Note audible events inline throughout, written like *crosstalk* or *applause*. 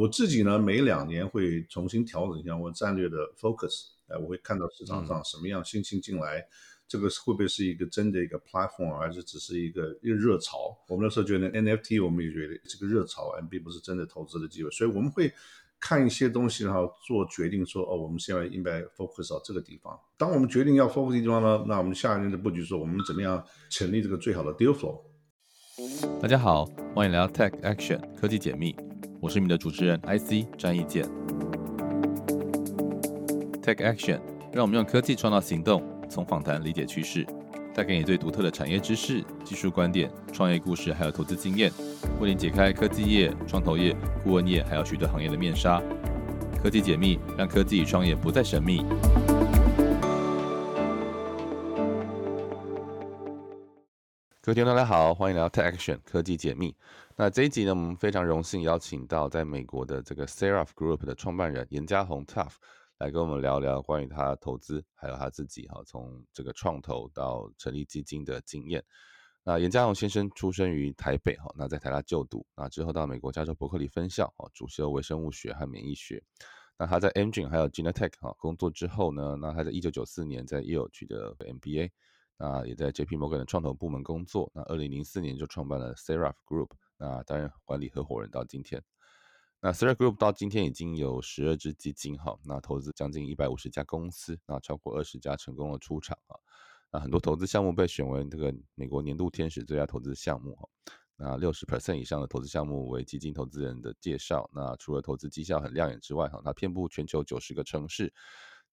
我自己呢，每两年会重新调整一下我战略的 focus，哎，我会看到市场上什么样新兴进来，这个会不会是一个真的一个 platform，还是只是一个一个热潮？我们那时候觉得 NFT，我们也觉得这个热潮，并不是真的投资的机会，所以我们会看一些东西，然后做决定，说哦，我们现在应该 focus 到这个地方。当我们决定要 focus 地方呢，那我们下一年的布局说，我们怎么样成立这个最好的 deal flow？大家好，欢迎来到 Tech Action 科技解密。我是你们的主持人 IC 张义健。Take Action，让我们用科技创造行动，从访谈理解趋势，带给你最独特的产业知识、技术观点、创业故事，还有投资经验，为您解开科技业、创投业、顾问业，还有许多行业的面纱。科技解密，让科技与创业不再神秘。各位听众，大家好，欢迎来到 Tech Action 科技解密。那这一集呢，我们非常荣幸邀请到在美国的这个 Seraph Group 的创办人严家宏 Tough 来跟我们聊聊关于他投资还有他自己哈，从这个创投到成立基金的经验。那严家宏先生出生于台北哈，那在台大就读，那之后到美国加州伯克利分校哦，主修微生物学和免疫学。那他在 Engine 还有 Genetech 哈工作之后呢，那他在一九九四年在 Yale 取得 MBA。那也在 JP Morgan 的创投部门工作。那二零零四年就创办了 Seraph Group，那担任管理合伙人到今天。那 Seraph Group 到今天已经有十二只基金哈，那投资将近一百五十家公司，那超过二十家成功的出场啊。那很多投资项目被选为这个美国年度天使最佳投资项目哈。那六十 percent 以上的投资项目为基金投资人的介绍。那除了投资绩效很亮眼之外哈，它遍布全球九十个城市。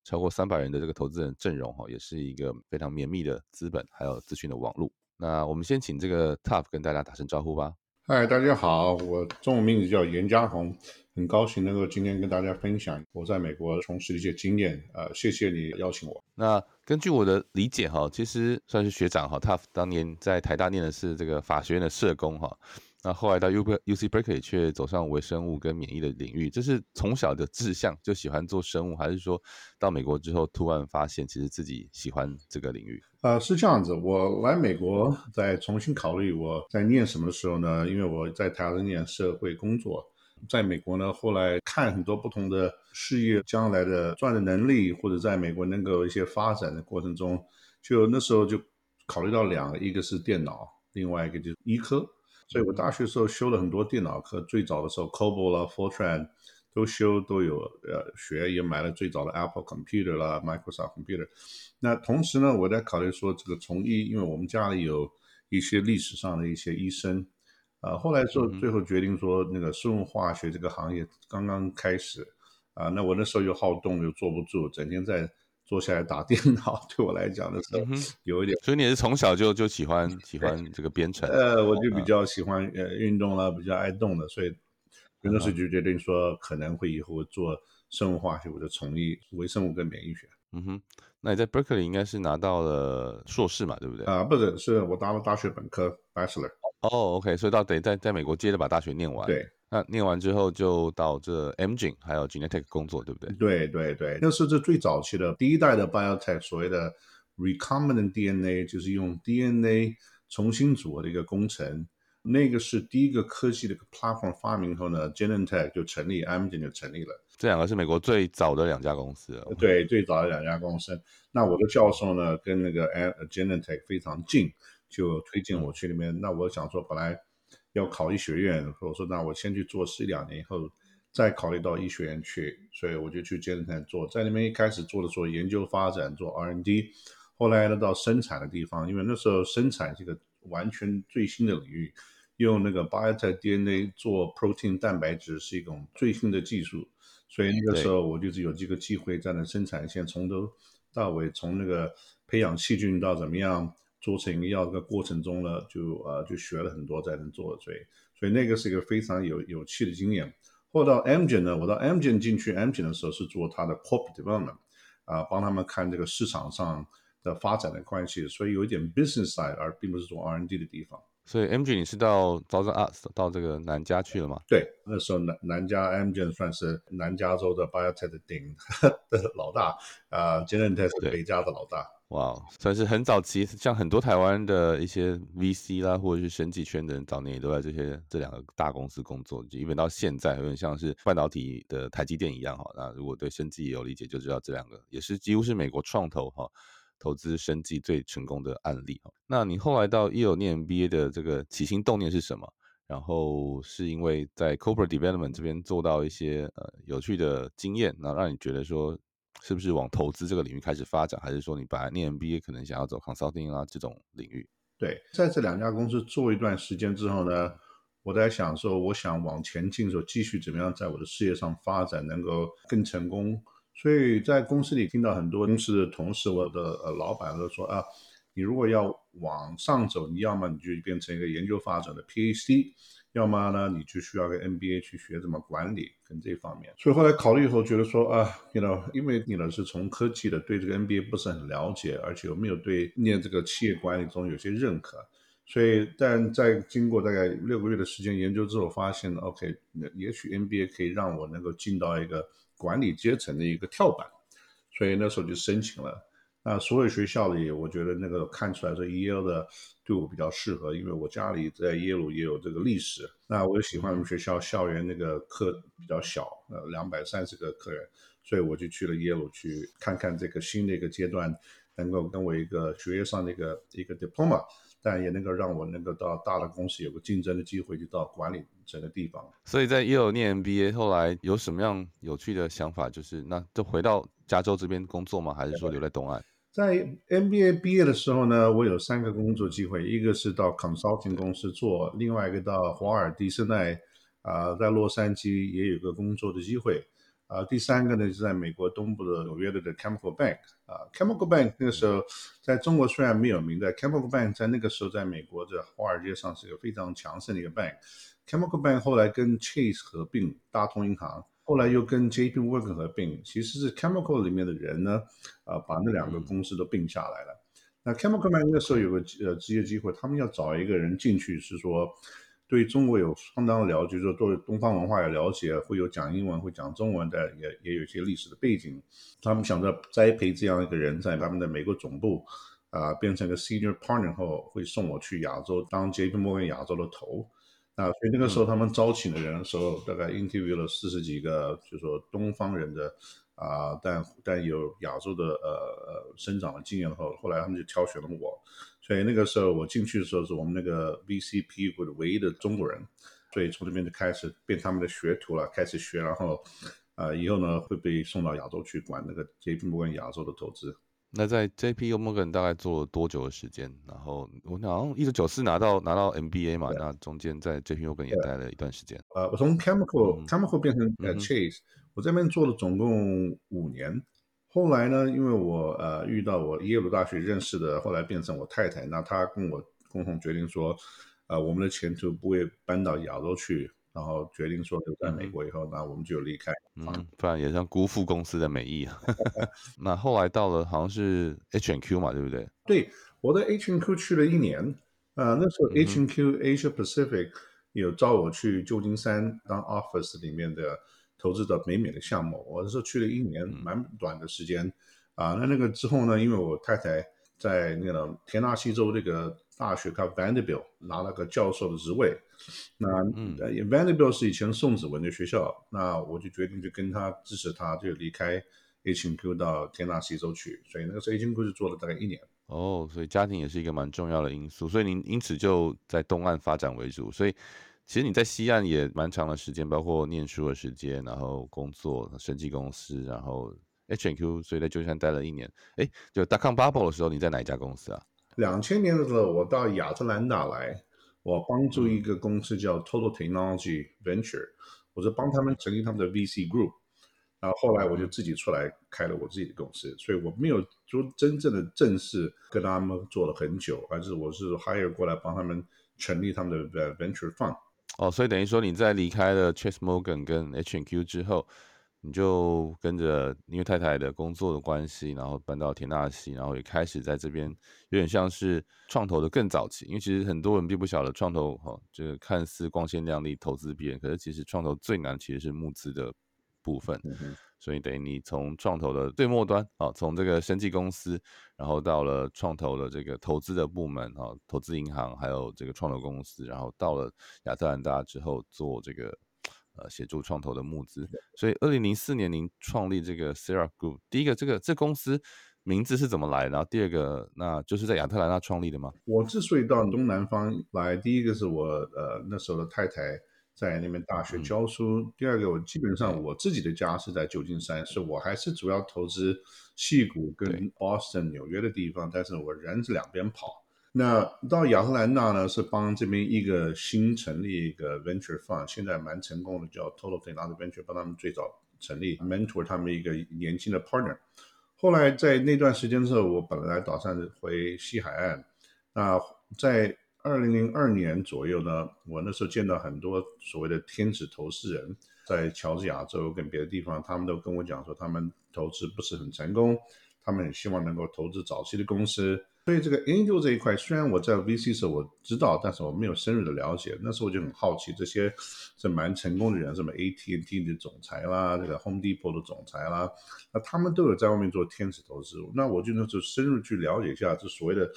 超过三百人的这个投资人阵容哈，也是一个非常绵密的资本还有资讯的网络。那我们先请这个 Tough 跟大家打声招呼吧。嗨，大家好，我中文名字叫严家宏，很高兴能够今天跟大家分享我在美国从事的一些经验。呃，谢谢你邀请我。那根据我的理解哈，其实算是学长哈，Tough 当年在台大念的是这个法学院的社工哈。那后来到 U U C Berkeley 却走上微生物跟免疫的领域，这是从小的志向就喜欢做生物，还是说到美国之后突然发现其实自己喜欢这个领域？呃，是这样子。我来美国再重新考虑我在念什么的时候呢？因为我在台湾念社会工作，在美国呢，后来看很多不同的事业将来的赚的能力，或者在美国能够一些发展的过程中，就那时候就考虑到两个，一个是电脑，另外一个就是医科。所以我大学时候修了很多电脑课，最早的时候，COBOL 啦、Fortran 都修都有，呃，学也买了最早的 Apple Computer 啦、Microsoft Computer。那同时呢，我在考虑说这个从医，因为我们家里有一些历史上的一些医生，啊，后来说最后决定说那个生物化学这个行业刚刚开始，啊，那我那时候又好动又坐不住，整天在。坐下来打电脑，*laughs* 对我来讲的时候有一点。所以你是从小就就喜欢喜欢这个编程？呃，我就比较喜欢呃运动啦，比较爱动的，所以那时候就决定说可能会以后做生物化学或者从医微生物跟免疫学。嗯哼，那你在 Berkeley 应该是拿到了硕士嘛，对不对？啊，不是，是我拿了大学本科 Bachelor。哦，OK，所以到得在在美国接着把大学念完。对。那念完之后就到这 M G 还有 Genetech 工作，对不对？对对对，那是这最早期的第一代的 Biotech，所谓的 Recombinant DNA，就是用 DNA 重新组合的一个工程。那个是第一个科技的 platform 发明后呢，Genentech 就成立，M G 就成立了。这两个是美国最早的两家公司。对，最早的两家公司。那我的教授呢，跟那个 Genentech 非常近，就推荐我去里面。那我想说，本来。要考医学院，我说那我先去做一两年以后，再考虑到医学院去，所以我就去健身台做，在那边一开始做的做研究发展，做 R&D，后来呢到生产的地方，因为那时候生产这个完全最新的领域，用那个 biotech DNA 做 protein 蛋白质是一种最新的技术，所以那个时候我就是有这个机会在那生产线从头到尾，从那个培养细菌到怎么样。做成药这个过程中呢，就呃就学了很多才能做，所以所以那个是一个非常有有趣的经验。后到 Amgen 呢，我到 Amgen 进去 Amgen 的时候是做他的 corporate development，啊，帮他们看这个市场上的发展的关系，所以有一点 business side，而并不是做 R&D 的地方。所以 Amgen 你是到 Thousand Arts 到这个南加去了吗？对，那时候南南加 Amgen 算是南加州的 biotech 的顶的老大，啊 g e n e t e c h 是北加的老大。哇，算是很早期，像很多台湾的一些 VC 啦，或者是生技圈的人，早年也都在这些这两个大公司工作，就因为到现在有点像是半导体的台积电一样哈。那如果对生技有理解，就知道这两个也是几乎是美国创投哈投资生技最成功的案例。那你后来到耶鲁念 MBA 的这个起心动念是什么？然后是因为在 Corporate Development 这边做到一些呃有趣的经验，那让你觉得说。是不是往投资这个领域开始发展，还是说你本来念 MBA 可能想要走 consulting 啊这种领域？对，在这两家公司做一段时间之后呢，我在想说，我想往前进的时候，继续怎么样在我的事业上发展，能够更成功。所以在公司里听到很多公司的同事，我的呃老板都说啊，你如果要往上走，你要么你就变成一个研究发展的 PhD。要么呢，你就需要个 MBA 去学怎么管理跟这方面。所以后来考虑以后，觉得说啊，you know，因为你呢是从科技的，对这个 MBA 不是很了解，而且又没有对念这个企业管理中有些认可。所以，但在经过大概六个月的时间研究之后，发现 OK，那也许 MBA 可以让我能够进到一个管理阶层的一个跳板。所以那时候就申请了。那所有学校里，我觉得那个看出来说耶鲁的对我比较适合，因为我家里在耶鲁也有这个历史。那我又喜欢我们学校校园那个课比较小，呃，两百三十个客人，所以我就去了耶鲁去看看这个新的一个阶段，能够跟我一个学业上的一个一个 diploma，但也能够让我能够到大的公司有个竞争的机会，就到管理整个地方。所以在耶鲁念 MBA，后来有什么样有趣的想法？就是那就回到加州这边工作吗？还是说留在东岸？在 MBA 毕业的时候呢，我有三个工作机会，一个是到 consulting 公司做，另外一个到华尔迪生奈，啊，在洛杉矶也有个工作的机会，啊，第三个呢是在美国东部的纽约的 Chemical Bank，啊，Chemical Bank 那个时候在中国虽然没有名，但 Chemical Bank 在那个时候在美国的华尔街上是一个非常强盛的一个 bank，Chemical Bank 后来跟 Chase 合并，大通银行。后来又跟 J.P. Morgan 合并，其实是 Chemical 里面的人呢，啊，把那两个公司都并下来了。那 Chemical 那时候有个呃职业机会，他们要找一个人进去，是说对中国有相当了解，说对东方文化有了解，会有讲英文、会讲中文的，也也有一些历史的背景。他们想着栽培这样一个人，在他们的美国总部啊，变成个 Senior Partner 后，会送我去亚洲当 J.P. Morgan 亚洲的头。啊，所以那个时候他们招请的人的时候，大概 interview 了四十几个，就说东方人的啊，但但有亚洲的呃呃生长的经验后，后来他们就挑选了我。所以那个时候我进去的时候，是我们那个 VCP 或者唯一的中国人，所以从这边就开始变他们的学徒了，开始学，然后啊以后呢会被送到亚洲去管那个 JP Morgan 亚洲的投资。那在 J.P. Morgan 大概做了多久的时间？然后我好像一九九四拿到拿到 MBA 嘛，那中间在 J.P. Morgan 也待了一段时间。呃，我从 Chemical Chemical 变成呃 Chase，我这边做了总共五年。后来呢，因为我呃遇到我耶鲁大学认识的，后来变成我太太，那她跟我共同决定说，呃，我们的前途不会搬到亚洲去。然后决定说留在美国以后，那我们就离开。嗯，不然也像辜负公司的美意啊。*laughs* 那后来到了好像是 H and Q 嘛，对不对？对，我在 H and Q 去了一年。呃，那时候 H and Q Asia Pacific 有招我去旧金山当 Office 里面的投资者美美的项目。我那时候去了一年，蛮短的时间。啊，那那个之后呢，因为我太太在那个田纳西州这个大学，叫 Vanderbilt，拿了个教授的职位。那嗯，Vanderbilt 是以前宋子文的学校，那我就决定去跟他支持他，就离开 H&Q 到田纳西州去，所以那个时候 H&Q 就做了大概一年。哦，所以家庭也是一个蛮重要的因素，所以您因此就在东岸发展为主。所以其实你在西岸也蛮长的时间，包括念书的时间，然后工作、审计公司，然后 H&Q，所以在旧金山待了一年。哎，就大康 Bubble 的时候，你在哪一家公司啊？两千年的时候，我到亚特兰大来。我帮助一个公司叫 Total Technology Venture，我是帮他们成立他们的 VC Group，然后后来我就自己出来开了我自己的公司，所以我没有说真正的正式跟他们做了很久，而是我是 hire 过来帮他们成立他们的 Venture Fund。哦，所以等于说你在离开了 Chase Morgan 跟 H&Q 之后。你就跟着因为太太的工作的关系，然后搬到田纳西，然后也开始在这边有点像是创投的更早期。因为其实很多人并不晓得创投哈，就是看似光鲜亮丽投资别人，可是其实创投最难其实是募资的部分。嗯所以等于你从创投的最末端啊，从这个生技公司，然后到了创投的这个投资的部门啊，投资银行，还有这个创投公司，然后到了亚特兰大之后做这个呃协助创投的募资。所以二零零四年您创立这个 Sarah Group，第一个这个这公司名字是怎么来的？然后第二个，那就是在亚特兰大创立的吗？我之所以到东南方来，第一个是我呃那时候的太太在那边大学教书，第二个我基本上我自己的家是在旧金山，所以我还是主要投资戏谷跟对 Boston 纽约的地方，但是我人是两边跑。那到亚特兰大呢，是帮这边一个新成立一个 venture fund，现在蛮成功的，叫 Total Technology Venture，帮他们最早成立，mentor 他们一个年轻的 partner。后来在那段时间之后，我本来打算回西海岸，那在二零零二年左右呢，我那时候见到很多所谓的天使投资人，在乔治亚州跟别的地方，他们都跟我讲说，他们投资不是很成功，他们很希望能够投资早期的公司。所以这个 angel 这一块，虽然我在 VC 时候我知道，但是我没有深入的了解。那时候我就很好奇，这些是蛮成功的人，什么 AT&T 的总裁啦，这个 Home Depot 的总裁啦，那他们都有在外面做天使投资。那我就那时候深入去了解一下，这所谓的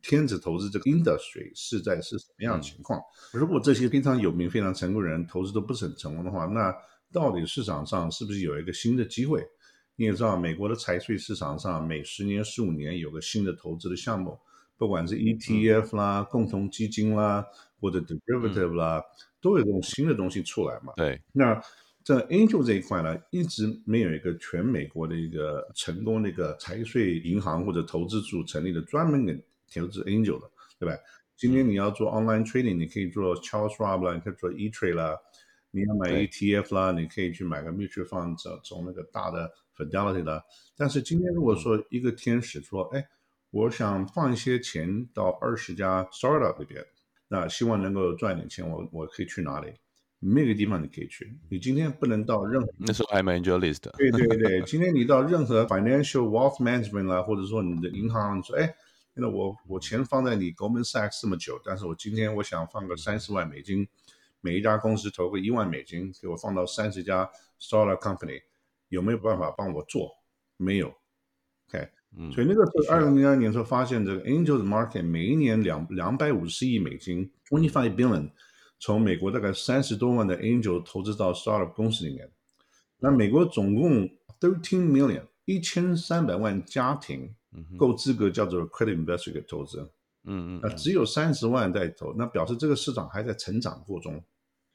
天使投资这个 industry 是在是什么样的情况。如果这些非常有名、非常成功的人投资都不是很成功的话，那到底市场上是不是有一个新的机会？你也知道，美国的财税市场上每十年、十五年有个新的投资的项目，不管是 ETF 啦、共同基金啦，或者 derivative 啦，都有这种新的东西出来嘛。对，那在 angel 这一块呢，一直没有一个全美国的一个成功的一个财税银行或者投资组成立的专门给投资 angel 的，对吧？今天你要做 online trading，你可以做 Charles Schwab 啦，你可以做 E Trade 啦，你要买 ETF 啦，你可以去买个 mutual fund，从从那个大的 Fidelity 啦。但是今天如果说一个天使说，哎，我想放一些钱到二十家 startup 里边，那希望能够赚点钱，我我可以去哪里？没有个地方你可以去，你今天不能到任何。那时候还蛮 AngelList 的。对对对，今天你到任何 financial wealth management 啦，或者说你的银行，你说，哎，那我我钱放在你 Goldman Sachs 这么久，但是我今天我想放个三十万美金，每一家公司投个一万美金，给我放到三十家 startup company，有没有办法帮我做？没有，OK，嗯，所以那个时候二零零二年时候发现这个 angel 的 market 每一年两两百五十亿美金，twenty five billion，从美国大概三十多万的 angel 投资到 startup 公司里面，那美国总共 thirteen million 一千三百万家庭够资格叫做 credit investor 给投资，嗯嗯嗯。那只有三十万在投，那表示这个市场还在成长过中。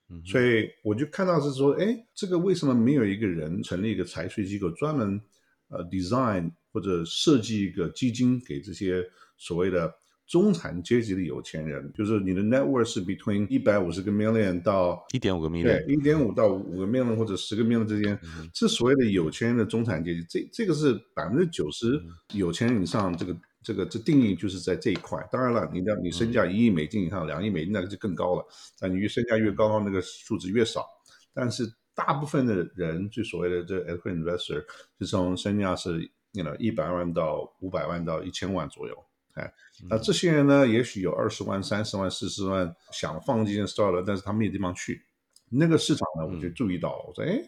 嗯所以我就看到是说，哎，这个为什么没有一个人成立一个财税机构，专门呃 design 或者设计一个基金给这些所谓的中产阶级的有钱人，就是你的 net worth 是 between 一百五十个 million 到一点五个 million，对一点五到五个 million 或者十个 million 之间，这所谓的有钱人的中产阶级。这这个是百分之九十有钱人以上，这个这个这定义就是在这一块。当然了，你的你身价一亿美金以上、两亿美金那个就更高了。但你越身价越高，那个数字越少。但是大部分的人，就所谓的这 equity investor，是从身价是 you know 一百万到五百万到一千万左右。哎，那这些人呢，也许有二十万、三十万、四十万想放进 startup，但是他没有地方去。那个市场呢，我就注意到了，我说，哎，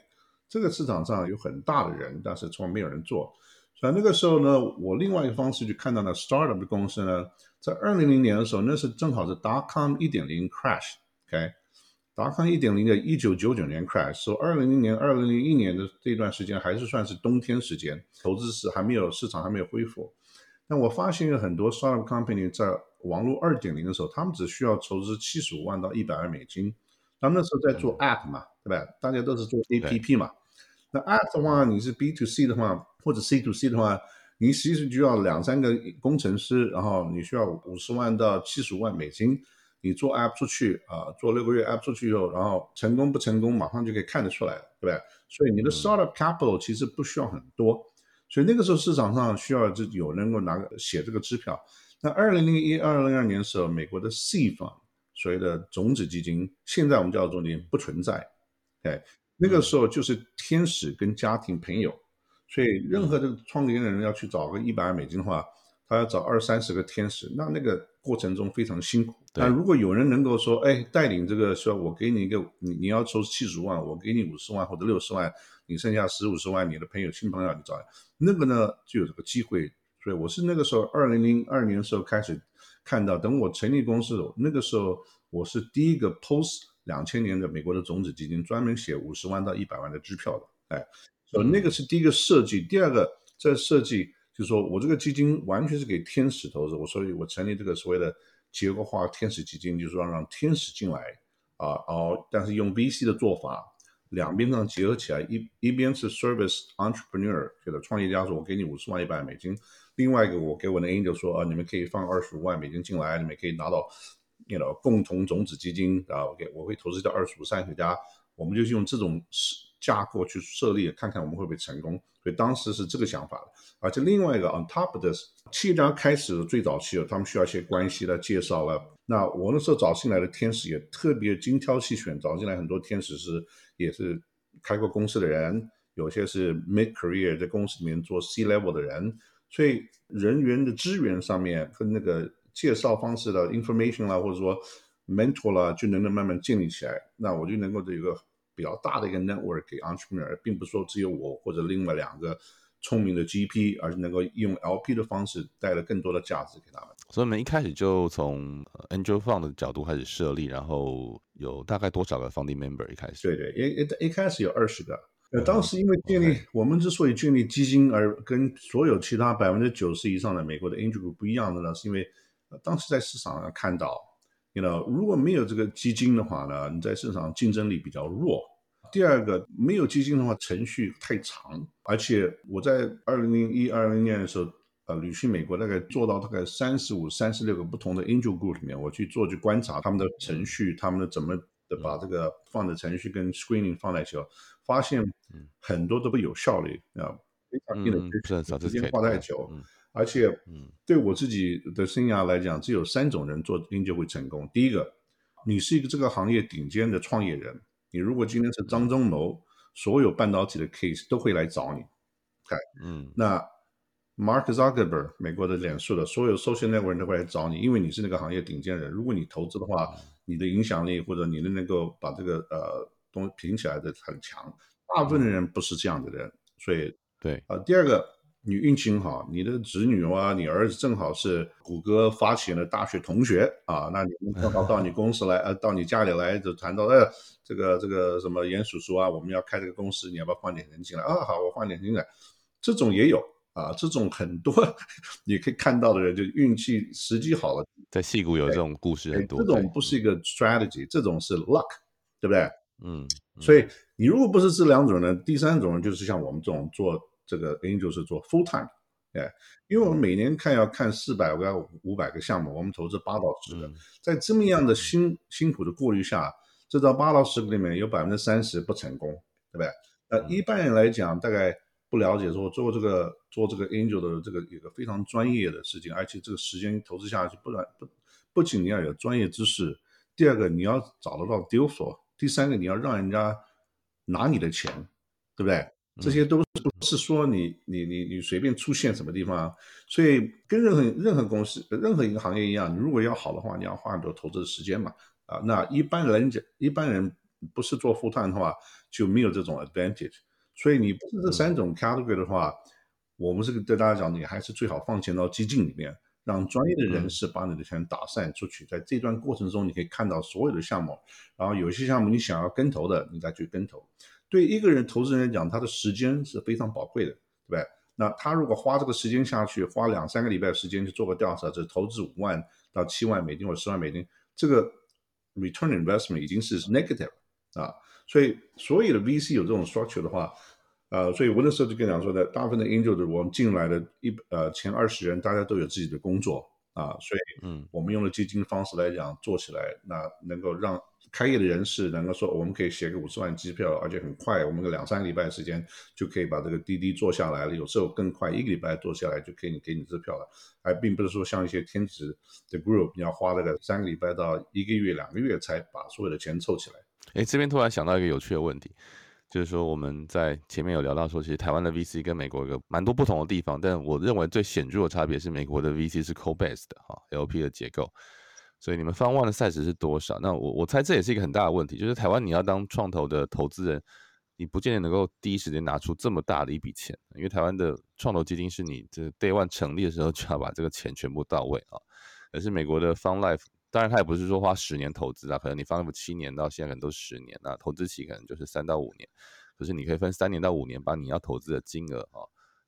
这个市场上有很大的人，但是从来没有人做。所以那个时候呢，我另外一个方式就看到了 startup 的公司呢，在二零零年的时候，那是正好是 dot com 一点零 crash，OK，达康一点零的一九九九年 crash，所以二零零年、二零零一年的这段时间还是算是冬天时间，投资是还没有市场还没有恢复。但我发现有很多 startup company 在网络二点零的时候，他们只需要筹资七十五万到一百万美金。他们那时候在做 app 嘛，对吧？大家都是做 app 嘛。那 app 的话，你是 B to C 的话，或者 C to C 的话，你其实就要两三个工程师，然后你需要五十万到七十五万美金。你做 app 出去啊，做六个月 app 出去以后，然后成功不成功，马上就可以看得出来了，对不对？所以你的 startup capital 其实不需要很多，所以那个时候市场上需要就有能够拿个写这个支票。那二零零一、二零零二年的时候，美国的 C fund 所谓的种子基金，现在我们叫种子基金不存在，哎，那个时候就是天使跟家庭朋友，所以任何的创业的人要去找个一百万美金的话，他要找二三十个天使，那那个过程中非常辛苦。对那如果有人能够说，哎，带领这个说，我给你一个，你你要筹七十万，我给你五十万或者六十万，你剩下十五十万，你的朋友、亲朋友你找，那个呢就有这个机会。所以我是那个时候二零零二年的时候开始看到，等我成立公司，那个时候我是第一个 post 两千年的美国的种子基金，专门写五十万到一百万的支票的，哎，所以那个是第一个设计。第二个在设计就是说我这个基金完全是给天使投资，我所以我成立这个所谓的结构化天使基金，就是说让天使进来啊，哦，但是用 VC 的做法。两边呢结合起来，一一边是 service entrepreneur，觉得创业家说，我给你五十万一百美金，另外一个我给我的 angel 说，啊，你们可以放二十五万美金进来，你们可以拿到，you know 共同种子基金啊，OK，我会投资到二十五三十家，我们就是用这种架构去设立，看看我们会不会成功。所以当时是这个想法的，而且另外一个 on top of this，企业家开始的最早期，他们需要一些关系来介绍了。那我那时候找进来的天使也特别精挑细选，找进来很多天使是也是开过公司的人，有些是 mid career 在公司里面做 C level 的人，所以人员的资源上面跟那个介绍方式的 information 啦，或者说 mentor 啦，就能够慢慢建立起来。那我就能够有一个比较大的一个 network 给 entrepreneur，并不是说只有我或者另外两个聪明的 GP，而是能够用 LP 的方式带来更多的价值给他们。所以我们一开始就从 Angel Fund 的角度开始设立，然后有大概多少个 Founding Member 一开始？对对，一一一开始有二十个。呃，当时因为建立我们之所以建立基金，而跟所有其他百分之九十以上的美国的 Angel Group 不一样的呢，是因为当时在市场上看到，you know，如果没有这个基金的话呢，你在市场竞争力比较弱。第二个，没有基金的话，程序太长，而且我在二零零一二零年的时候，呃，旅行美国，大概做到大概三十五、三十六个不同的 Angel Group 里面，我去做去观察他们的程序，他们的怎么的把这个放的程序跟 Screening 放在一起。发现很多都不有效率啊，非常低的时间花太久，而且嗯对我自己的生涯来讲，只有三种人做研究会成功。第一个，你是一个这个行业顶尖的创业人，你如果今天是张忠谋，所有半导体的 case 都会来找你。看，嗯，那 Mark Zuckerberg 美国的脸书的所有 social network 都会来找你，因为你是那个行业顶尖人。如果你投资的话，你的影响力或者你的能够把这个呃。东西评起来的很强，大部分的人不是这样的人，所以对啊。第二个，你运气很好，你的子女啊，你儿子正好是谷歌发起的大学同学啊，那你们正好到你公司来，呃，*laughs* 到你家里来就谈到，呃，这个这个什么严叔叔啊，我们要开这个公司，你要不要放点人进来啊？好，我放点人进来，这种也有啊，这种很多 *laughs* 你可以看到的人，就运气时机好了，在戏谷有这种故事很多。这种不是一个 strategy，这种是 luck，对不对？嗯，所以你如果不是这两种人，第三种人就是像我们这种做这个 angel 是做 full time，哎，因为我们每年看要看四百个、五百个项目，我们投资八到十个，在这么样的辛辛苦的过滤下，这到八到十个里面有百分之三十不成功，对不对？呃，一般人来讲，大概不了解说做这个做这个 angel 的这个一个非常专业的事情，而且这个时间投资下去，不然不不仅你要有专业知识，第二个你要找得到 deal flow。第三个，你要让人家拿你的钱，对不对？这些都不是说你你你你随便出现什么地方。所以跟任何任何公司、任何一个行业一样，你如果要好的话，你要花很多投资的时间嘛。啊，那一般人讲，一般人不是做富探的话，就没有这种 advantage。所以你不是这三种 category 的话，我们是对大家讲，你还是最好放钱到基金里面。让专业的人士把你的钱打散出去，在这段过程中，你可以看到所有的项目，然后有些项目你想要跟投的，你再去跟投。对一个人投资人来讲，他的时间是非常宝贵的，对不对？那他如果花这个时间下去，花两三个礼拜时间去做个调查，这投资五万到七万美金或者十万美金，这个 return investment 已经是 negative 啊。所以所有的 VC 有这种 structure 的话。呃，所以我那时候就跟讲说的，大部分的 angel 的我们进来的一呃前二十人，大家都有自己的工作啊，所以嗯，我们用了基金方式来讲做起来，那能够让开业的人士能够说，我们可以写个五十万机票，而且很快，我们个两三个礼拜时间就可以把这个滴滴做下来了，有时候更快，一个礼拜做下来就可以给你支票了，而并不是说像一些天职的 group，你要花那个三个礼拜到一个月、两个月才把所有的钱凑起来。哎，这边突然想到一个有趣的问题。就是说我们在前面有聊到说，其实台湾的 VC 跟美国有个蛮多不同的地方，但我认为最显著的差别是美国的 VC 是 co-based 的哈，LP 的结构。所以你们方万的 size 是多少？那我我猜这也是一个很大的问题，就是台湾你要当创投的投资人，你不见得能够第一时间拿出这么大的一笔钱，因为台湾的创投基金是你这 day one 成立的时候就要把这个钱全部到位啊。可是美国的 Fund Life，当然它也不是说花十年投资啊，可能你 Fund Life 七年到现在可能都十年，那投资期可能就是三到五年，可是你可以分三年到五年把你要投资的金额啊。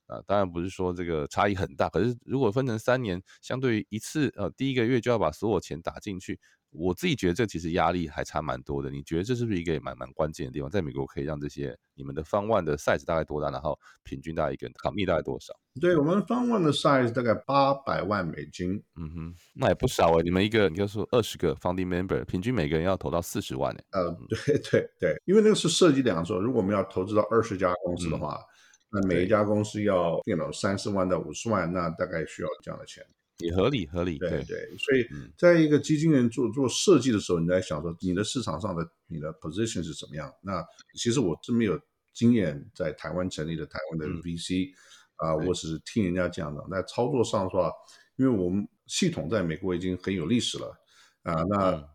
啊，当然不是说这个差异很大，可是如果分成三年，相对于一次，呃，第一个月就要把所有钱打进去，我自己觉得这其实压力还差蛮多的。你觉得这是不是一个蛮蛮关键的地方？在美国可以让这些你们的方万的 size 大概多大？然后平均大概一个人卡密大概多少？对我们方万的 size 大概八百万美金。嗯哼，那也不少哎。你们一个，你就说二十个 founding member，平均每个人要投到四十万哎。呃，对对对，因为那个是设计两说，如果我们要投资到二十家公司的话。那每一家公司要电脑三四万到五十万，那大概需要这样的钱，也合理合理。对对，所以在一个基金人做做设计的时候，你在想说你的市场上的你的 position 是怎么样？那其实我真没有经验在台湾成立的台湾的 VC 啊，我只是听人家讲的。那操作上说，因为我们系统在美国已经很有历史了啊，那。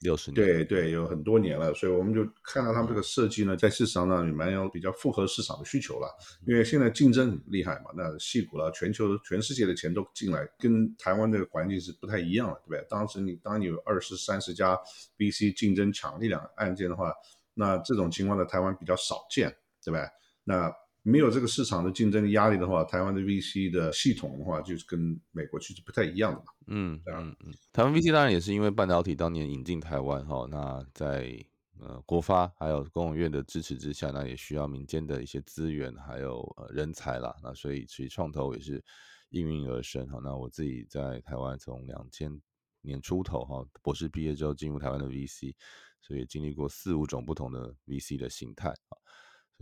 六十年，对对，有很多年了，所以我们就看到他们这个设计呢，在市场上也蛮有比较符合市场的需求了。因为现在竞争很厉害嘛，那细股了，全球全世界的钱都进来，跟台湾这个环境是不太一样的，对不对？当时你当你有二十三十家 VC 竞争抢力量案件的话，那这种情况在台湾比较少见，对吧？那没有这个市场的竞争压力的话，台湾的 VC 的系统的话，就是跟美国其实不太一样的嘛。嗯，嗯嗯，台湾 VC 当然也是因为半导体当年引进台湾哈，那在呃国发还有工务院的支持之下，那也需要民间的一些资源还有呃人才啦，那所以其实创投也是应运而生哈。那我自己在台湾从两千年出头哈，博士毕业之后进入台湾的 VC，所以经历过四五种不同的 VC 的形态啊。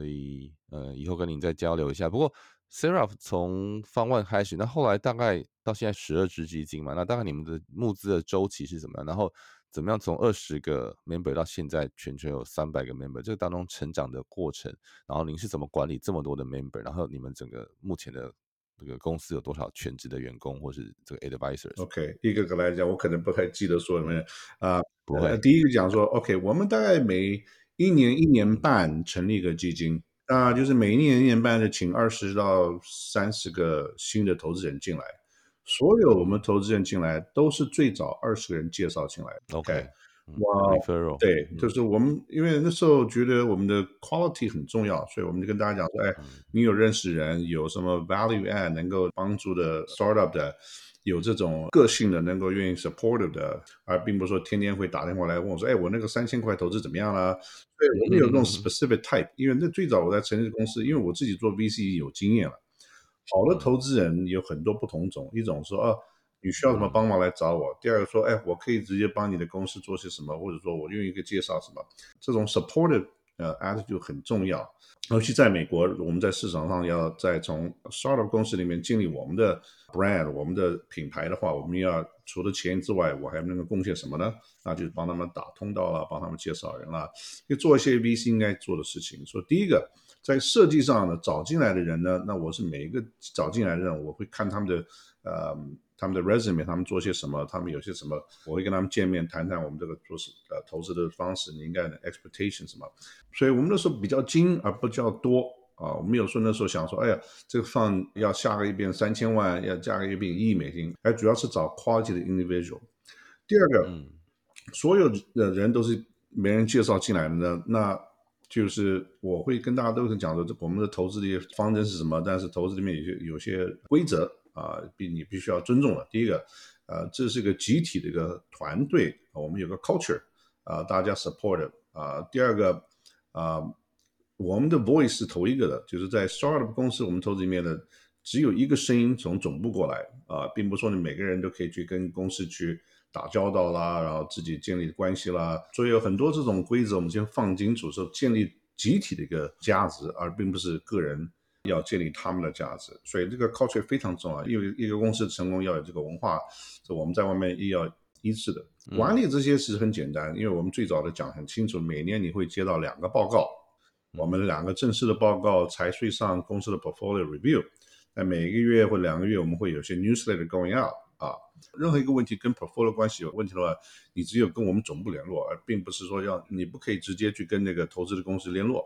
所以，呃，以后跟您再交流一下。不过，Seraph 从方万开始，那后来大概到现在十二支基金嘛，那大概你们的募资的周期是怎么样？然后怎么样从二十个 member 到现在全球有三百个 member，这个当中成长的过程，然后您是怎么管理这么多的 member？然后你们整个目前的这个公司有多少全职的员工，或是这个 advisors？OK，一个个来讲，我可能不太记得说什么啊。不会，第一个讲说，OK，我们大概每一年一年半成立一个基金，那就是每一年一年半就请二十到三十个新的投资人进来，所有我们投资人进来都是最早二十个人介绍进来的。OK，哇，对，就是我们因为那时候觉得我们的 quality 很重要，所以我们就跟大家讲说，哎，你有认识人，有什么 value add 能够帮助的 startup 的。有这种个性的，能够愿意 supportive 的，而并不是说天天会打电话来问我说：“哎，我那个三千块投资怎么样了？”对，我们有这种 specific type，因为那最早我在成立公司，因为我自己做 VC 有经验了。好的投资人有很多不同种，一种说：“哦，你需要什么帮忙来找我。”第二个说：“哎，我可以直接帮你的公司做些什么，或者说我用一个介绍什么。”这种 supportive 呃 attitude 很重要。尤其在美国，我们在市场上要再从 startup 公司里面建立我们的 brand，我们的品牌的话，我们要除了钱之外，我还能够贡献什么呢？那就是帮他们打通道了，帮他们介绍人了，就做一些 VC 应该做的事情。说第一个，在设计上呢，找进来的人呢，那我是每一个找进来的人，我会看他们的呃。他们的 resume，他们做些什么？他们有些什么？我会跟他们见面谈谈我们这个做事呃投资的方式，你应该的 expectation 什么？所以我们那时候比较精而不叫多啊，我们有时候那时候想说，哎呀，这个放要下个一遍三千万，要加个一遍一亿美金，哎，主要是找 quality 的 individual。第二个，所有的人都是没人介绍进来的呢，那就是我会跟大家都是讲说，这我们的投资的方针是什么？但是投资里面有些有些规则。啊，必你必须要尊重了。第一个，呃，这是个集体的一个团队，我们有个 culture，啊，大家 support 啊。第二个，啊，我们的 voice 是头一个的，就是在 startup 公司，我们投资里面的只有一个声音从总部过来，啊，并不说你每个人都可以去跟公司去打交道啦，然后自己建立关系啦。所以有很多这种规则，我们先放清楚，说建立集体的一个价值，而并不是个人。要建立他们的价值，所以这个 culture 非常重要。因为一个公司成功要有这个文化，这我们在外面也要一致的管理。这些是很简单，因为我们最早的讲很清楚，每年你会接到两个报告，我们两个正式的报告，财税上公司的 portfolio review，在每个月或两个月，我们会有些 newsletter going out 啊。任何一个问题跟 portfolio 关系有问题的话，你只有跟我们总部联络，而并不是说要你不可以直接去跟那个投资的公司联络。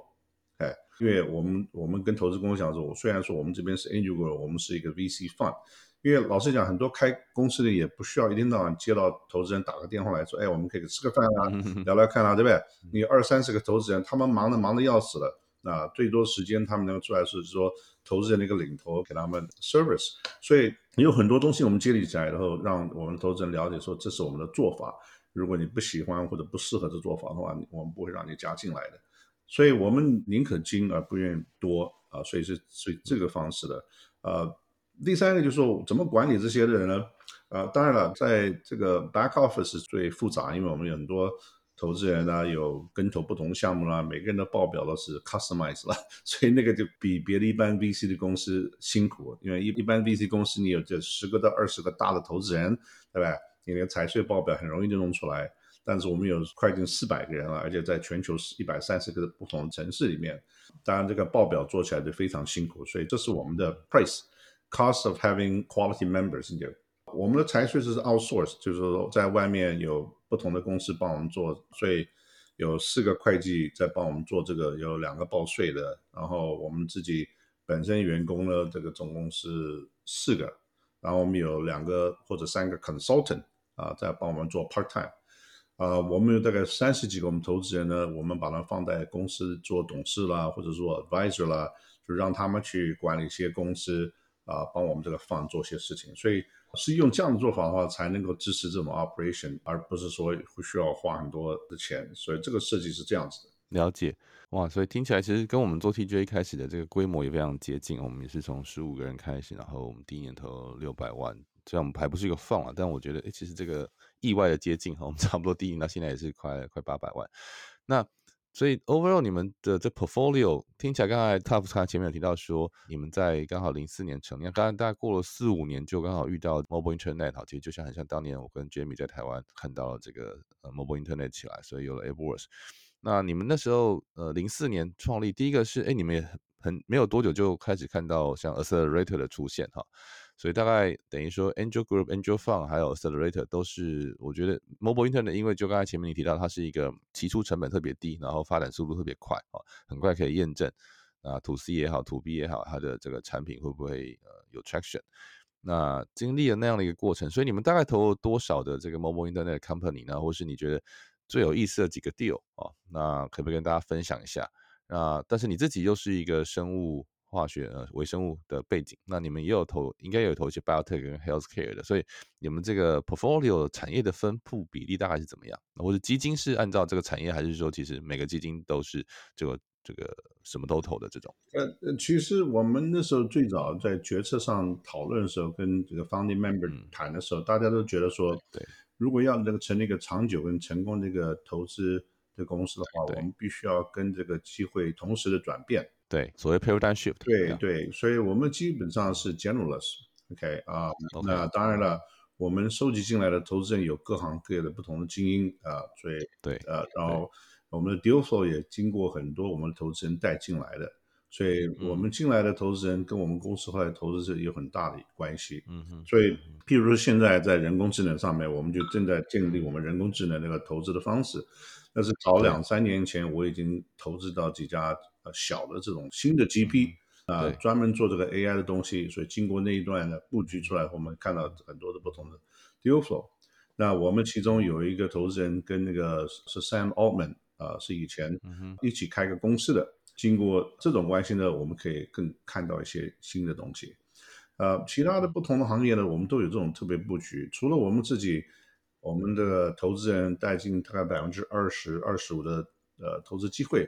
哎，因为我们我们跟投资公司讲说，虽然说我们这边是 angel，我们是一个 VC fund。因为老实讲，很多开公司的也不需要一天到晚接到投资人打个电话来说，哎，我们可以吃个饭啊，聊聊看啊，对不对？你二三十个投资人，他们忙的忙的要死了，啊，最多时间他们能够出来是说投资人的一个领头给他们 service，所以有很多东西我们建立起来，然后让我们投资人了解说这是我们的做法。如果你不喜欢或者不适合这做法的话，我们不会让你加进来的。所以我们宁可精而不愿意多啊，所以是所以这个方式的，呃。第三个就是说，怎么管理这些人呢？呃，当然了，在这个 back office 最复杂，因为我们有很多投资人呢，有跟投不同项目啦，每个人的报表都是 customized 了，*laughs* 所以那个就比别的一般 VC 的公司辛苦，因为一一般 VC 公司你有这十个到二十个大的投资人，对吧？你连财税报表很容易就弄出来，但是我们有快近四百个人了，而且在全球一百三十个不同城市里面，当然这个报表做起来就非常辛苦，所以这是我们的 price。Cost of having quality members，就我们的财税是 outsource，就是说在外面有不同的公司帮我们做，所以有四个会计在帮我们做这个，有两个报税的，然后我们自己本身员工呢，这个总共是四个，然后我们有两个或者三个 consultant 啊，在帮我们做 part time，啊，我们有大概三十几个我们投资人呢，我们把它放在公司做董事啦，或者做 advisor 啦，就让他们去管理一些公司。啊，帮我们这个 fund 做些事情，所以是用这样的做法的话，才能够支持这种 operation，而不是说会需要花很多的钱。所以这个设计是这样子的。了解，哇，所以听起来其实跟我们做 TJ 开始的这个规模也非常接近。我们也是从十五个人开始，然后我们第一年投六百万，虽然我们还不是一个放啊，但我觉得，哎，其实这个意外的接近哈，我们 *laughs* 差不多第一年到现在也是快快八百万。那所以，overall，你们的这 portfolio 听起来，刚才 Tough 他前面有提到说，你们在刚好零四年成立，刚刚大概过了四五年，就刚好遇到 mobile internet，好，其实就像很像当年我跟 Jamie 在台湾看到了这个呃 mobile internet 起来，所以有了 AppWorks。那你们那时候呃零四年创立，第一个是哎，你们也很很没有多久就开始看到像 accelerator 的出现哈。所以大概等于说，Angel Group、Angel Fund 还有 Accelerator 都是，我觉得 Mobile Internet，因为就刚才前面你提到，它是一个起初成本特别低，然后发展速度特别快啊，很快可以验证啊，To C 也好，To B 也好，它的这个产品会不会呃有 traction？那经历了那样的一个过程，所以你们大概投了多少的这个 Mobile Internet Company 呢？或是你觉得最有意思的几个 deal 啊？那可不可以跟大家分享一下？那但是你自己又是一个生物。化学呃微生物的背景，那你们也有投，应该也有投一些 biotech 跟 healthcare 的，所以你们这个 portfolio 产业的分布比例大概是怎么样？或者基金是按照这个产业，还是说其实每个基金都是这个这个什么都投的这种？呃，其实我们那时候最早在决策上讨论的时候，跟这个 founding member 谈的时候，大家都觉得说，对，如果要这个成立一个长久跟成功这个投资的公司的话，我们必须要跟这个机会同时的转变。对，所谓 paradigm shift。对对，所以我们基本上是 generalist，OK 啊。那当然了，我们收集进来的投资人有各行各业的不同的精英啊，所以对呃，然后我们的 deal flow 也经过很多我们的投资人带进来的，所以我们进来的投资人跟我们公司后来投资者有很大的关系。嗯哼。所以，譬如说现在在人工智能上面，我们就正在建立我们人工智能那个投资的方式。但是早两三年前，我已经投资到几家。小的这种新的 GP 啊，专门做这个 AI 的东西，所以经过那一段的布局出来，我们看到很多的不同的 deal flow。那我们其中有一个投资人跟那个是 Sam Altman 啊，是以前一起开个公司的。经过这种关系呢，我们可以更看到一些新的东西。呃，其他的不同的行业呢，我们都有这种特别布局。除了我们自己，我们的投资人带进大概百分之二十二十五的呃投资机会。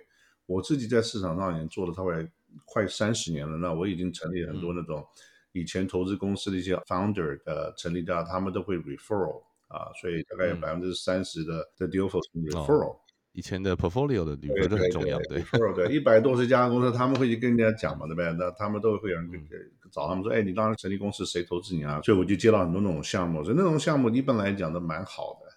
我自己在市场上已经做了大概快三十年了，那我已经成立很多那种以前投资公司的一些 founder 的成立家，他们都会 referral 啊，所以大概有百分之三十的的 deal for referral。以前的 portfolio 的履约都很重要，对对，一百多十家公司，他们会去跟人家讲嘛，对不对？那他们都会有人找他们说，哎，你当时成立公司谁投资你啊？所以我就接到很多那种项目，所以那种项目你本来讲的蛮好的。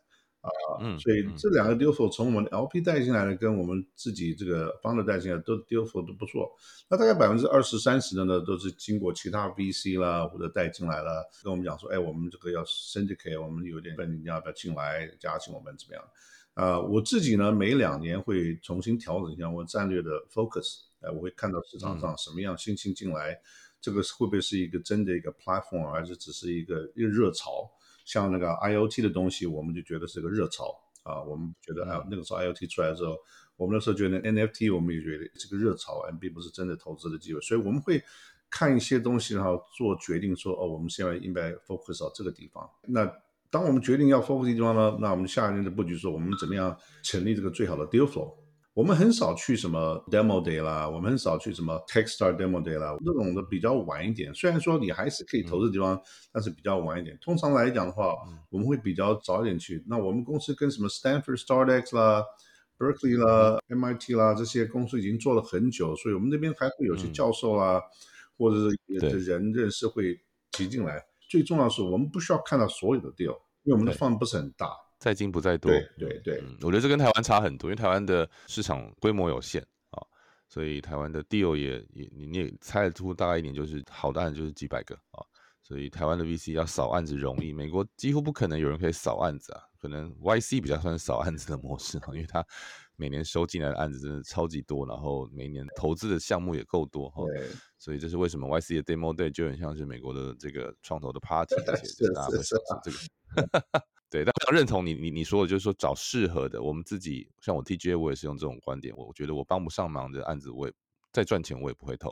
啊，嗯，所以这两个 deal flow 从我们 LP 带进来的，跟我们自己这个 founder 带进来都 deal flow 都不错。那大概百分之二十三十的呢，都是经过其他 VC 啦或者带进来了，跟我们讲说，哎，我们这个要 syndicate，我们有点问你要不要进来加进我们怎么样？啊，我自己呢，每两年会重新调整一下我战略的 focus，哎，我会看到市场上什么样新兴进来，这个会不会是一个真的一个 platform，还是只是一个一个热潮？像那个 IOT 的东西，我们就觉得是个热潮啊。我们觉得啊，那个时候 IOT 出来的时候，我们那时候觉得 NFT，我们也觉得是个热潮，并不是真的投资的机会。所以我们会看一些东西，然后做决定，说哦，我们现在应该 focus 到这个地方。那当我们决定要 focus 的地方呢，那我们下一年的布局说，我们怎么样成立这个最好的 deal flow？我们很少去什么 demo day 啦，我们很少去什么 Techstar demo day 啦，那种的比较晚一点。虽然说你还是可以投资的地方，但是比较晚一点。通常来讲的话，我们会比较早一点去。那我们公司跟什么 Stanford StartX 啦、Berkeley 啦、MIT 啦这些公司已经做了很久，所以我们那边还会有些教授啊，或者是有的人认识会挤进来。最重要的是，我们不需要看到所有的 deal，因为我们的 fund 不是很大。在精不在多，对对对，我觉得这跟台湾差很多，因为台湾的市场规模有限啊，所以台湾的 deal 也也你也猜得出，大概一年就是好的案子就是几百个啊，所以台湾的 VC 要扫案子容易，美国几乎不可能有人可以扫案子啊，可能 YC 比较算是扫案子的模式啊，因为他每年收进来的案子真的超级多，然后每年投资的项目也够多哈，所以这是为什么 YC 的 demo day 就很像是美国的这个创投的 party，*laughs* 而且大家会享受这个。对，但非常认同你你你说的，就是说找适合的。我们自己像我 TGA，我也是用这种观点。我觉得我帮不上忙的案子，我也再赚钱我也不会投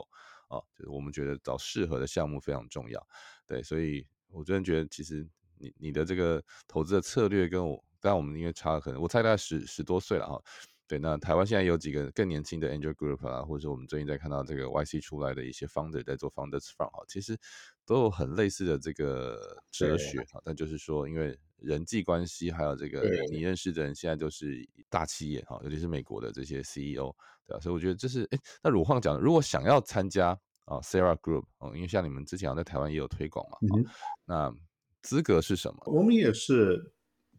啊。就是我们觉得找适合的项目非常重要。对，所以我真的觉得其实你你的这个投资的策略跟我，但我们因为差可能我猜大概十十多岁了哈。对，那台湾现在有几个更年轻的 Angel Group 啊，或者说我们最近在看到这个 YC 出来的一些 Founder 在做 Founders Fund 哈，其实都有很类似的这个哲学哈。但就是说，因为人际关系还有这个你认识的人现在都是大企业哈，尤其是美国的这些 CEO，对吧？所以我觉得这是哎，那鲁晃讲，如果想要参加啊 Sarah Group 哦，因为像你们之前在台湾也有推广嘛，那资格是什么？我们也是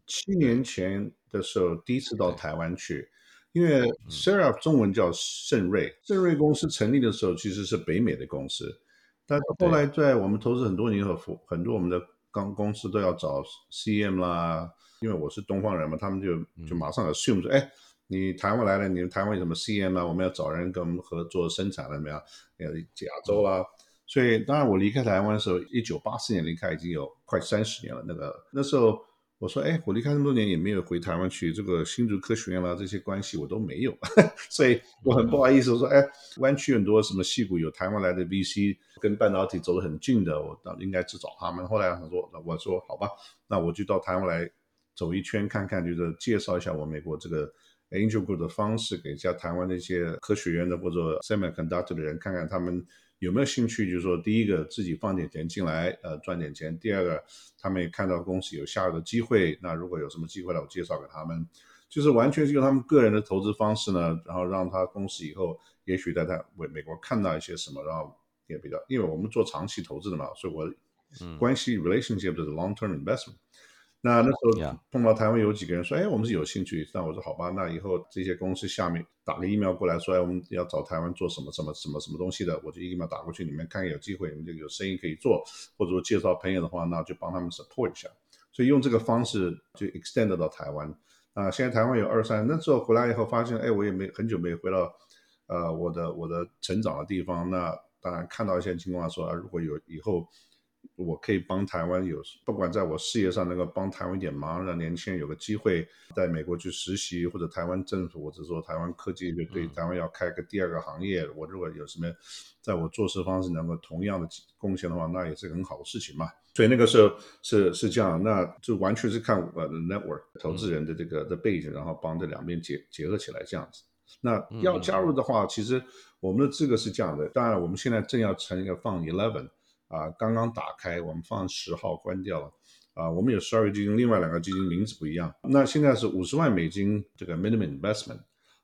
七年前的时候第一次到台湾去。因为 Sarah 中文叫盛瑞，盛瑞公司成立的时候其实是北美的公司，但是后来在我们投资很多年以后，很多我们的刚公司都要找 CM 啦，因为我是东方人嘛，他们就就马上 assume 说，哎，你台湾来了，你们台湾有什么 CM 啊？我们要找人跟我们合作生产了没有？呃，亚洲啦，所以当然我离开台湾的时候，一九八四年离开，已经有快三十年了。那个那时候。我说，哎，我离开这么多年也没有回台湾去，这个新竹科学院啦这些关系我都没有，*laughs* 所以我很不好意思。我说，哎，湾区很多什么戏骨有台湾来的 VC，跟半导体走得很近的，我应该去找他们。后来他说，我说好吧，那我就到台湾来走一圈看看，就是介绍一下我美国这个 Angel Group 的方式，给一下台湾那些科学院的或者 Semiconductor 的人看看他们。有没有兴趣？就是说，第一个自己放点钱进来，呃，赚点钱；第二个，他们也看到公司有下游的机会，那如果有什么机会了，我介绍给他们，就是完全是用他们个人的投资方式呢，然后让他公司以后也许在他美美国看到一些什么，然后也比较，因为我们做长期投资的嘛，所以我关系 relationship 就是 long term investment。那那时候碰到台湾有几个人说，哎，我们是有兴趣。那我说好吧，那以后这些公司下面打个 email 过来说，哎，我们要找台湾做什么什么什么什么东西的，我就 email 打过去，你们看有机会，你们就有生意可以做，或者说介绍朋友的话，那就帮他们 support 一下。所以用这个方式就 extend 到台湾。啊，现在台湾有二三，那时候回来以后发现，哎，我也没很久没回到呃我的我的成长的地方。那当然看到一些情况说，如果有以后。我可以帮台湾有，不管在我事业上能够帮台湾一点忙，让年轻人有个机会在美国去实习，或者台湾政府或者说台湾科技就对台湾要开个第二个行业，我如果有什么在我做事方式能够同样的贡献的话，那也是很好的事情嘛。所以那个时候是是这样，那就完全是看我的 network 投资人的这个的背景，然后帮这两边结结合起来这样子。那要加入的话，其实我们的资格是这样的，当然我们现在正要成一个放 eleven。啊，刚刚打开，我们放十号关掉了。啊，我们有十二个基金，另外两个基金名字不一样。那现在是五十万美金这个 minimum investment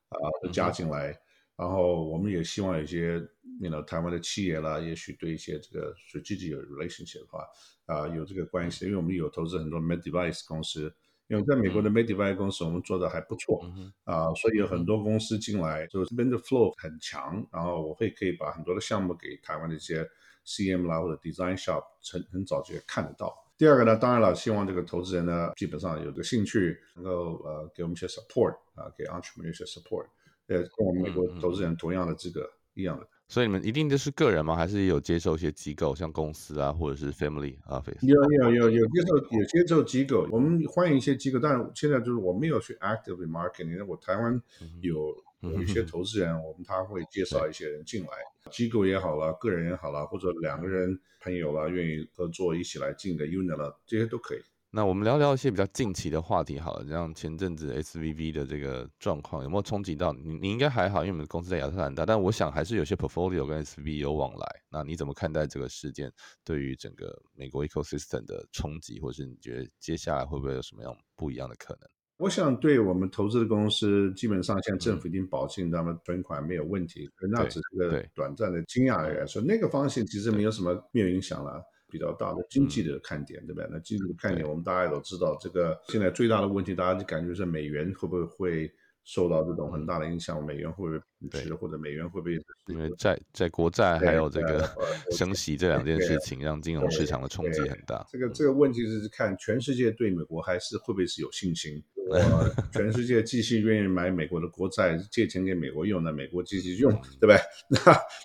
啊加进来，然后我们也希望有些你 know 台湾的企业啦，也许对一些这个 strategic relationship 的话，啊有这个关系，因为我们有投资很多 med device 公司，因为在美国的 med device 公司我们做的还不错啊，所以有很多公司进来，就这边的 flow 很强，然后我会可以把很多的项目给台湾的一些 CM 啦或者 design shop 很很早就看得到。第二个呢，当然了，希望这个投资人呢，基本上有个兴趣，能够呃给我们一些 support 啊，给 entrepreneur 一些 support，呃，跟我们美国投资人同样的资格一样的。所以你们一定都是个人吗？还是有接受一些机构，像公司啊，或者是 family office？有有有有接受有接受机构，我们欢迎一些机构，但是现在就是我没有去 actively marketing。我台湾有有些投资人，我们他会介绍一些人进来，机构也好了，个人也好了，或者两个人朋友了，愿意合作一起来进的 unit 了，这些都可以。那我们聊聊一些比较近期的话题好了，像前阵子 SVB 的这个状况有没有冲击到你？你应该还好，因为我们的公司在亚特兰大，但我想还是有些 portfolio 跟 SVB 有往来。那你怎么看待这个事件对于整个美国 ecosystem 的冲击，或是你觉得接下来会不会有什么样不一样的可能？我想对我们投资的公司，基本上现在政府已经保证他们存款没有问题，那只是个短暂的惊讶而已。说那个方向其实没有什么没有影响了。比较大的经济的看点，对吧？那经济的看点，我们大家都知道，这个现在最大的问题，大家就感觉是美元会不会会受到这种很大的影响？美元会不会贬值，或者美元会不会因为债在国债还有这个升息这两件事情，让金融市场的冲击很大。这个这个问题是看全世界对美国还是会不会是有信心？*laughs* 呃，全世界继续愿意买美国的国债，借钱给美国用，那美国继续用，对不对？*laughs* 那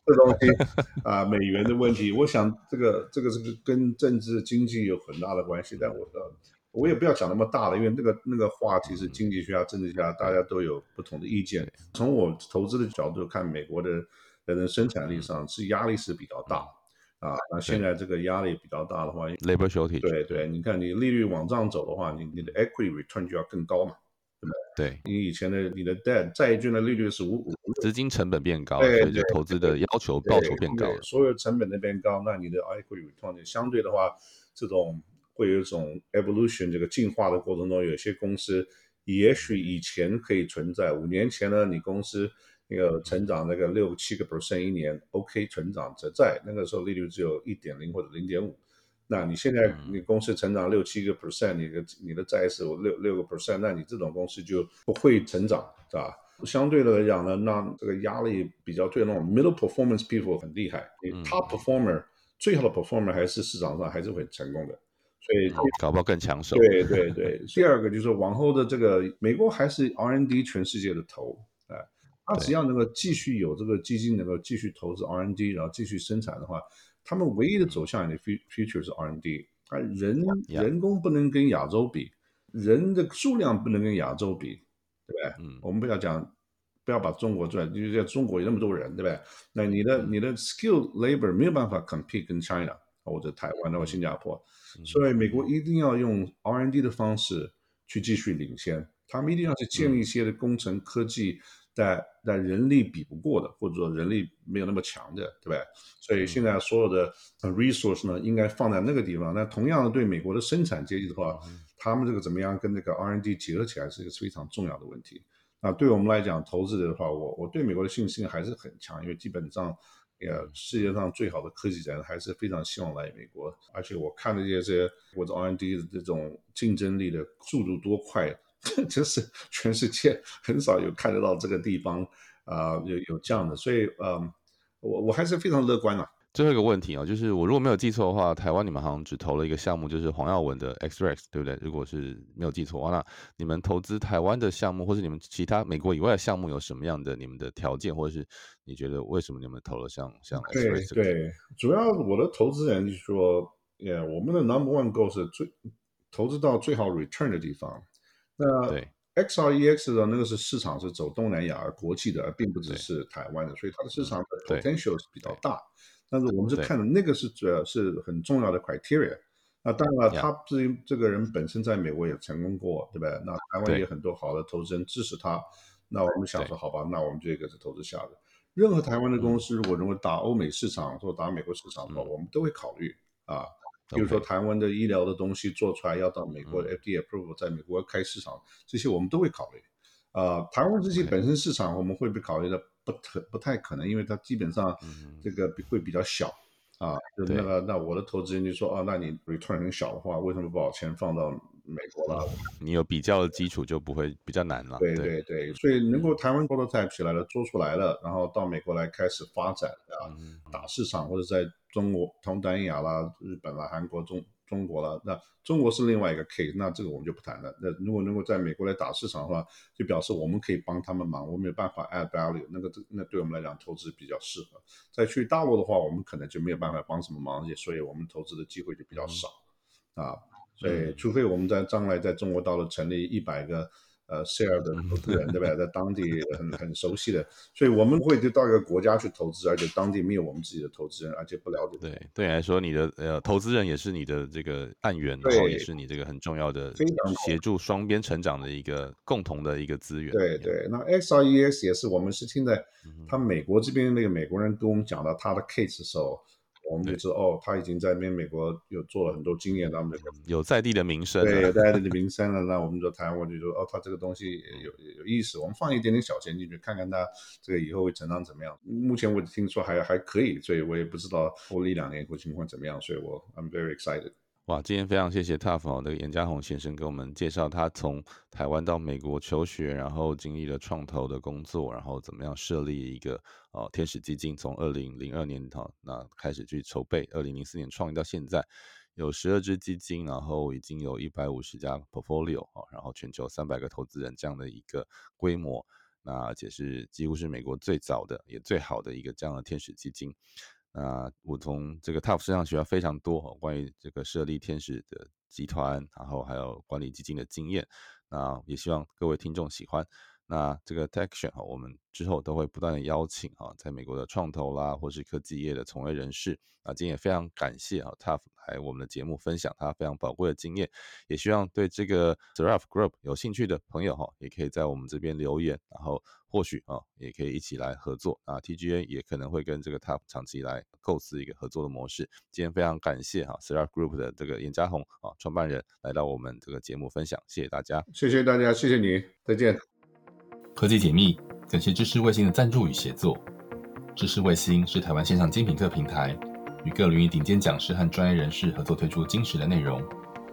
这东西啊，美元的问题，我想这个这个这个跟政治经济有很大的关系。但我的我也不要讲那么大了，因为那个那个话题是经济学家、政治家，大家都有不同的意见。从我投资的角度看，美国的人的生产力上是压力是比较大。啊，那现在这个压力比较大的话，labor shortage，对对，你看你利率往上走的话，你你的 equity return 就要更高嘛，对你以前的你的 debt 债券的利率是五五，资金成本变高，所以就投资的要求报酬变高，所有成本那边高，那你的 equity return 相对的话，这种会有一种 evolution 这个进化的过程中，有些公司也许以前可以存在，五年前呢，你公司。那个成长那个六七个 percent 一年，OK，成长则在那个时候利率只有一点零或者零点五，那你现在你公司成长六七个 percent，你的你的债是六六个 percent，那你这种公司就不会成长，是吧？相对的来讲呢，那这个压力比较对那种 middle performance people 很厉害，你 top performer 最好的 performer 还是市场上还是会成功的，所以搞不好更抢手。对对对，第二个就是往后的这个美国还是 R N D 全世界的头。哎他只要能够继续有这个基金，能够继续投资 R N D，然后继续生产的话，他们唯一的走向的 future 是 R N D。啊，人人工不能跟亚洲比，人的数量不能跟亚洲比，对不对？嗯，我们不要讲，不要把中国拽，因为在中国有那么多人，对不对？那你的你的 skilled labor 没有办法 compete 跟 China 或者台湾或者新加坡，所以美国一定要用 R&D 的方式去继续领先，他们一定要去建立一些的工程科技。在在人力比不过的，或者说人力没有那么强的，对吧？所以现在所有的 resource 呢，应该放在那个地方。那同样的，对美国的生产阶级的话，他们这个怎么样跟那个 R&D 结合起来，是一个非常重要的问题。那对我们来讲，投资者的话，我我对美国的信心还是很强，因为基本上，呃，世界上最好的科技人还是非常希望来美国。而且我看的这些我的 R&D 的这种竞争力的速度多快。*laughs* 就是全世界很少有看得到这个地方啊，有有这样的，所以嗯，我我还是非常乐观啊。最后一个问题啊，就是我如果没有记错的话，台湾你们好像只投了一个项目，就是黄耀文的 XRX，对不对？如果是没有记错，那你们投资台湾的项目，或是你们其他美国以外的项目，有什么样的你们的条件，或者是你觉得为什么你们投了像像 XRX？对对，主要我的投资人就是说，呃，我们的 Number One Goal 是最投资到最好 Return 的地方。那对 XREX 的那个是市场是走东南亚而国际的，而并不只是台湾的，所以它的市场的 potential 是比较大。但是我们是看的那个是主要是很重要的 criteria。那当然了，他这这个人本身在美国也成功过，对不对？那台湾也很多好的投资人支持他。那我们想说，好吧，那我们这个是投资下的。任何台湾的公司如果认为打欧美市场或打美国市场的话，我们都会考虑啊。比如说台湾的医疗的东西做出来要到美国 FDA approval，在美国开市场，这些我们都会考虑。啊，台湾这些本身市场我们会不会考虑的不特不太可能，因为它基本上这个会比较小啊。就那个那我的投资人就说啊，那你 return 很小的话，为什么不把钱放到美国了。你有比较的基础就不会比较难了。对对对，所以能够台湾 prototype 起来了，做出来了，然后到美国来开始发展啊，打市场或者在中国、东南亚啦、日本啦、韩国中。中国了，那中国是另外一个 case，那这个我们就不谈了。那如果能够在美国来打市场的话，就表示我们可以帮他们忙，我们有办法 add value，那个这那对我们来讲投资比较适合。再去大陆的话，我们可能就没有办法帮什么忙，也所以我们投资的机会就比较少啊。所以除非我们在将来在中国大陆成立一百个。呃，share 的投资人 *laughs* 对吧，在当地很很熟悉的，所以我们会就到一个国家去投资，而且当地没有我们自己的投资人，而且不了解。对，对你来说，你的呃投资人也是你的这个案源，然后也是你这个很重要的协助双边成长的一个共同的一个资源。对对，那 XRES 也是我们是听的，他美国这边那个美国人跟我们讲到他的 case 的时候。我们就知道哦，他已经在那边美国有做了很多经验，他们这个有在地的名声，对，有在地的名声了。那我们就谈，我就说哦，他这个东西有有意思，我们放一点点小钱进去，看看他这个以后会成长怎么样。目前我听说还还可以，所以我也不知道过一两年以后情况怎么样，所以我 I'm very excited。哇，今天非常谢谢 Tough 哦，那个严家宏先生给我们介绍他从台湾到美国求学，然后经历了创投的工作，然后怎么样设立一个哦天使基金，从二零零二年哈那开始去筹备，二零零四年创立到现在，有十二支基金，然后已经有一百五十家 portfolio 哦，然后全球三百个投资人这样的一个规模，那而且是几乎是美国最早的也最好的一个这样的天使基金。那我从这个 TOP 身上学到非常多关于这个设立天使的集团，然后还有管理基金的经验。那也希望各位听众喜欢。那这个 Action 哈，我们之后都会不断的邀请哈，在美国的创投啦，或是科技业的从业人士啊，今天也非常感谢啊，Tough 来我们的节目分享他非常宝贵的经验，也希望对这个 s e r a f Group 有兴趣的朋友哈，也可以在我们这边留言，然后或许啊，也可以一起来合作啊，TGA 也可能会跟这个 Tough 长期来构思一个合作的模式。今天非常感谢哈 s e r a f Group 的这个严家宏啊，创办人来到我们这个节目分享，谢谢大家，谢谢大家，谢谢你，再见。科技解密，感谢知识卫星的赞助与协作。知识卫星是台湾线上精品课平台，与各领域顶尖讲师和专业人士合作推出精实的内容，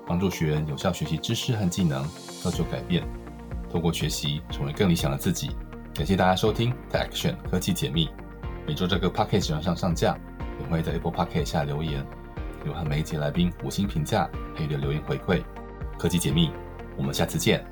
帮助学员有效学习知识和技能，造就改变。透过学习，成为更理想的自己。感谢大家收听 The Action 科技解密，每周这个 p a c k a g e 上上架，也会在 Apple p a c k a g e 下留言，有和每一节来宾五星评价，配的留言回馈。科技解密，我们下次见。